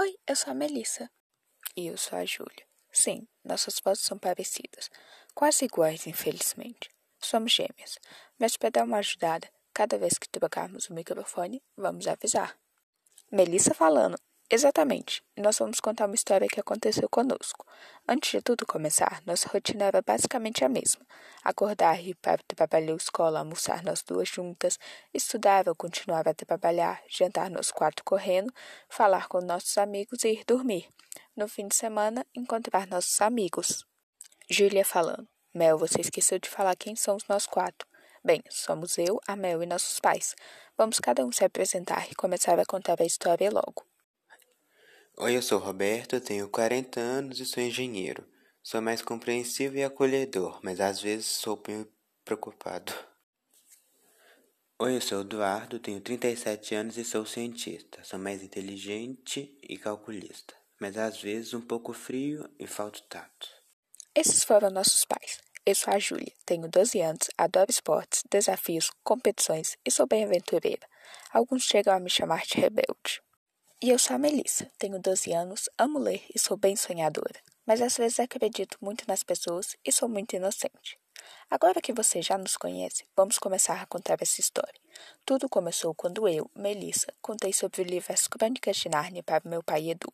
Oi, eu sou a Melissa. E eu sou a Júlia. Sim, nossas vozes são parecidas, quase iguais, infelizmente. Somos gêmeas, mas para dar uma ajudada, cada vez que trocarmos o microfone, vamos avisar. Melissa falando. Exatamente. Nós vamos contar uma história que aconteceu conosco. Antes de tudo começar, nossa rotina era basicamente a mesma. Acordar, ir para ou escola, almoçar nós duas juntas, estudar ou continuar a trabalhar, jantar nós quatro correndo, falar com nossos amigos e ir dormir. No fim de semana, encontrar nossos amigos. Júlia falando. Mel, você esqueceu de falar quem são os nós quatro. Bem, somos eu, a Mel e nossos pais. Vamos cada um se apresentar e começar a contar a história logo. Oi, eu sou Roberto, tenho 40 anos e sou engenheiro. Sou mais compreensivo e acolhedor, mas às vezes sou meio preocupado. Oi, eu sou Eduardo, tenho 37 anos e sou cientista. Sou mais inteligente e calculista, mas às vezes um pouco frio e falta tato. Esses foram nossos pais. Eu sou a Júlia, tenho 12 anos, adoro esportes, desafios, competições e sou bem aventureira. Alguns chegam a me chamar de rebelde. E eu sou a Melissa, tenho 12 anos, amo ler e sou bem sonhadora, mas às vezes acredito muito nas pessoas e sou muito inocente. Agora que você já nos conhece, vamos começar a contar essa história. Tudo começou quando eu, Melissa, contei sobre o livro As Crônicas de Nárnia para meu pai Edu.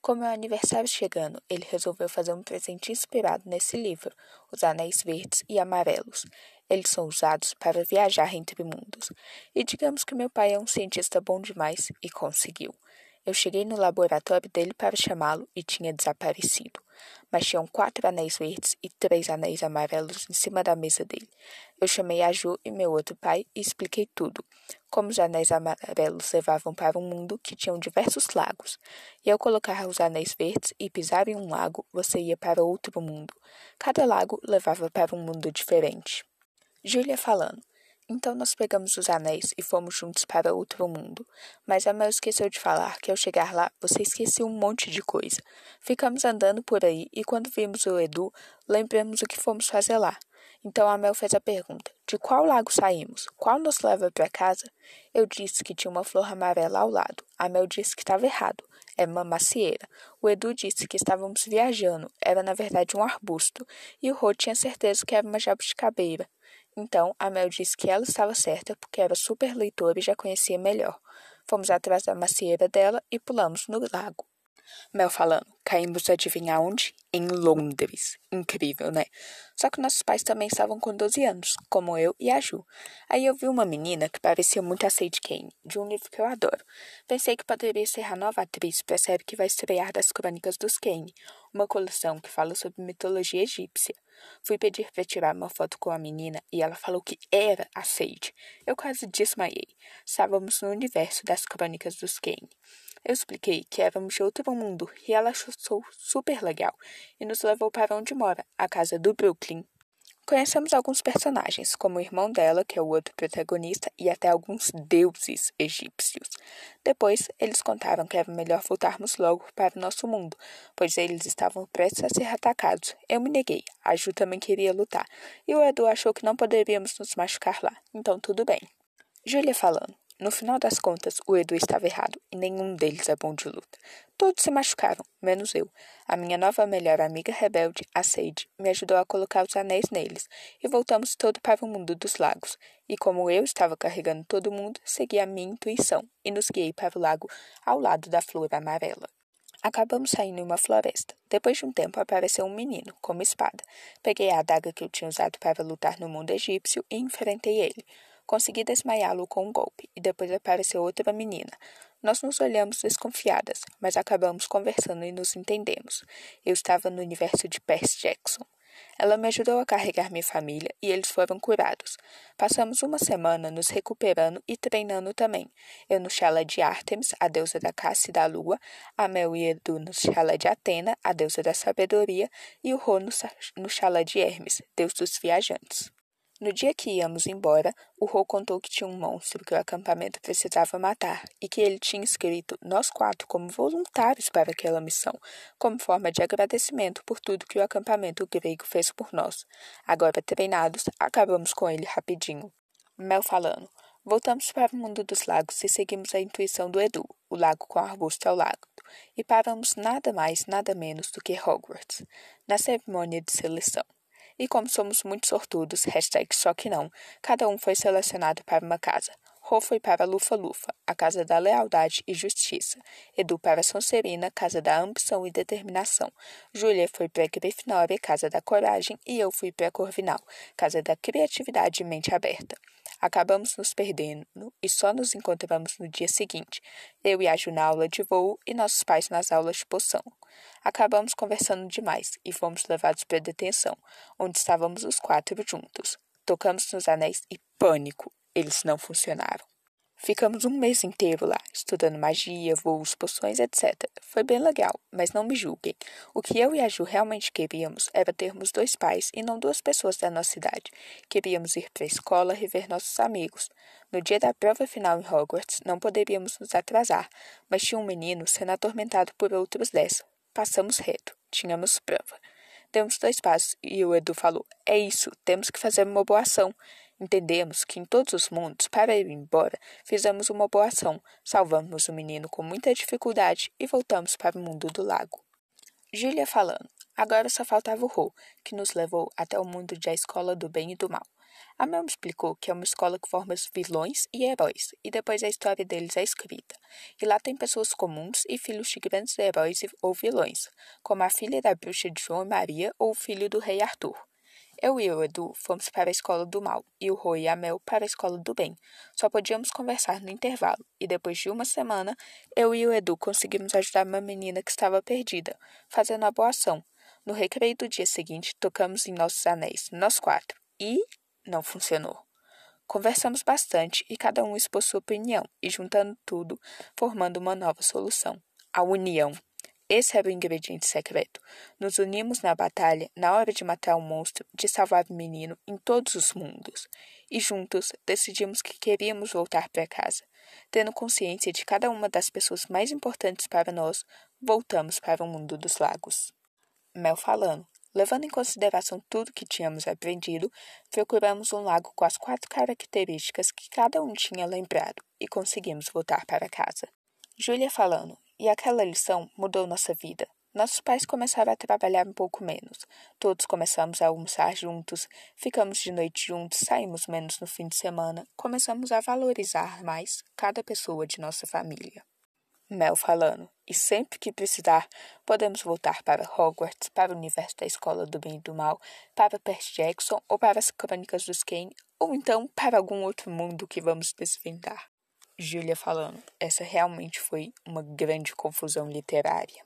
Com meu aniversário chegando, ele resolveu fazer um presente inspirado nesse livro, Os Anéis Verdes e Amarelos. Eles são usados para viajar entre mundos. E digamos que meu pai é um cientista bom demais e conseguiu. Eu cheguei no laboratório dele para chamá-lo e tinha desaparecido. Mas tinham quatro anéis verdes e três anéis amarelos em cima da mesa dele. Eu chamei a Ju e meu outro pai e expliquei tudo. Como os anéis amarelos levavam para um mundo que tinha diversos lagos. E ao colocar os anéis verdes e pisar em um lago, você ia para outro mundo. Cada lago levava para um mundo diferente. Júlia falando. Então nós pegamos os anéis e fomos juntos para outro mundo. Mas a Mel esqueceu de falar que ao chegar lá você esqueceu um monte de coisa. Ficamos andando por aí e quando vimos o Edu, lembramos o que fomos fazer lá. Então a Mel fez a pergunta: De qual lago saímos? Qual nos leva para casa? Eu disse que tinha uma flor amarela ao lado. A Mel disse que estava errado. É uma macieira. O Edu disse que estávamos viajando. Era na verdade um arbusto. E o Rô tinha certeza que era uma jabuticabeira. Então, a Mel disse que ela estava certa porque era super leitora e já conhecia melhor. Fomos atrás da macieira dela e pulamos no lago. Mel falando, caímos adivinhar onde? Em Londres. Incrível, né? Só que nossos pais também estavam com 12 anos, como eu e a Ju. Aí eu vi uma menina que parecia muito a Sadie Kane, de um livro que eu adoro. Pensei que poderia ser a nova atriz para a série que vai estrear das Crônicas dos Kane, uma coleção que fala sobre mitologia egípcia. Fui pedir para tirar uma foto com a menina e ela falou que era a Sage. Eu quase desmaiei. Estávamos no universo das crônicas dos Kane. Eu expliquei que éramos de outro mundo e ela achou super legal e nos levou para onde mora, a casa do Brooklyn. Conhecemos alguns personagens, como o irmão dela, que é o outro protagonista, e até alguns deuses egípcios. Depois, eles contaram que era melhor voltarmos logo para o nosso mundo, pois eles estavam prestes a ser atacados. Eu me neguei, a Ju também queria lutar, e o Edu achou que não poderíamos nos machucar lá, então tudo bem. Júlia falando. No final das contas, o Edu estava errado e nenhum deles é bom de luta. Todos se machucaram, menos eu. A minha nova melhor amiga rebelde, a Sage, me ajudou a colocar os anéis neles e voltamos todo para o mundo dos lagos. E como eu estava carregando todo mundo, segui a minha intuição e nos guiei para o lago ao lado da flor amarela. Acabamos saindo em uma floresta. Depois de um tempo apareceu um menino, com uma espada. Peguei a adaga que eu tinha usado para lutar no mundo egípcio e enfrentei ele. Consegui desmaiá-lo com um golpe, e depois apareceu outra menina. Nós nos olhamos desconfiadas, mas acabamos conversando e nos entendemos. Eu estava no universo de Percy Jackson. Ela me ajudou a carregar minha família e eles foram curados. Passamos uma semana nos recuperando e treinando também. Eu no chala de Artemis, a deusa da caça e da lua, a Mel e Edu no chala de Atena, a deusa da sabedoria, e o Rô no chala de Hermes, deus dos viajantes. No dia que íamos embora, o Rô contou que tinha um monstro que o acampamento precisava matar e que ele tinha escrito nós quatro como voluntários para aquela missão, como forma de agradecimento por tudo que o acampamento grego fez por nós. Agora treinados, acabamos com ele rapidinho. Mel falando. Voltamos para o mundo dos lagos e seguimos a intuição do Edu, o lago com arbusto ao lado, e paramos nada mais, nada menos do que Hogwarts, na cerimônia de seleção. E como somos muito sortudos, hashtag só que não, cada um foi selecionado para uma casa. Rô foi para Lufa-Lufa, a casa da lealdade e justiça. Edu para Sonserina, casa da ambição e determinação. Júlia foi para Grifinória, casa da coragem, e eu fui para Corvinal, casa da criatividade e mente aberta. Acabamos nos perdendo e só nos encontramos no dia seguinte, eu e a Ju na aula de voo e nossos pais nas aulas de poção. Acabamos conversando demais e fomos levados para detenção, onde estávamos os quatro juntos. Tocamos nos anéis e pânico! Eles não funcionaram. Ficamos um mês inteiro lá, estudando magia, voos, poções, etc. Foi bem legal, mas não me julguem. O que eu e a Ju realmente queríamos era termos dois pais e não duas pessoas da nossa idade. Queríamos ir para a escola rever nossos amigos. No dia da prova final em Hogwarts, não poderíamos nos atrasar, mas tinha um menino sendo atormentado por outros dez. Passamos reto. Tínhamos prova. Demos dois passos e o Edu falou: É isso, temos que fazer uma boa ação. Entendemos que em todos os mundos, para ir embora, fizemos uma boa ação, salvamos o menino com muita dificuldade e voltamos para o mundo do lago. Júlia falando. Agora só faltava o Rô, que nos levou até o mundo da escola do bem e do mal. A Mel me explicou que é uma escola que forma vilões e heróis, e depois a história deles é escrita. E lá tem pessoas comuns e filhos de grandes heróis ou vilões, como a filha da bruxa de João e Maria ou o filho do rei Arthur. Eu e o Edu fomos para a escola do mal e o Rui e a Mel para a escola do bem. Só podíamos conversar no intervalo e depois de uma semana, eu e o Edu conseguimos ajudar uma menina que estava perdida, fazendo a boa ação. No recreio do dia seguinte, tocamos em nossos anéis, nós quatro, e não funcionou. Conversamos bastante e cada um expôs sua opinião e juntando tudo, formando uma nova solução. A união. Esse era o ingrediente secreto. Nos unimos na batalha, na hora de matar o monstro, de salvar o menino em todos os mundos. E juntos decidimos que queríamos voltar para casa. Tendo consciência de cada uma das pessoas mais importantes para nós, voltamos para o mundo dos lagos. Mel falando. Levando em consideração tudo que tínhamos aprendido, procuramos um lago com as quatro características que cada um tinha lembrado e conseguimos voltar para casa. Júlia falando. E aquela lição mudou nossa vida. Nossos pais começaram a trabalhar um pouco menos. Todos começamos a almoçar juntos, ficamos de noite juntos, saímos menos no fim de semana, começamos a valorizar mais cada pessoa de nossa família. Mel falando, e sempre que precisar, podemos voltar para Hogwarts, para o universo da Escola do Bem e do Mal, para Percy Jackson ou para as Crônicas dos Kane, ou então para algum outro mundo que vamos desvendar. Júlia falando. Essa realmente foi uma grande confusão literária.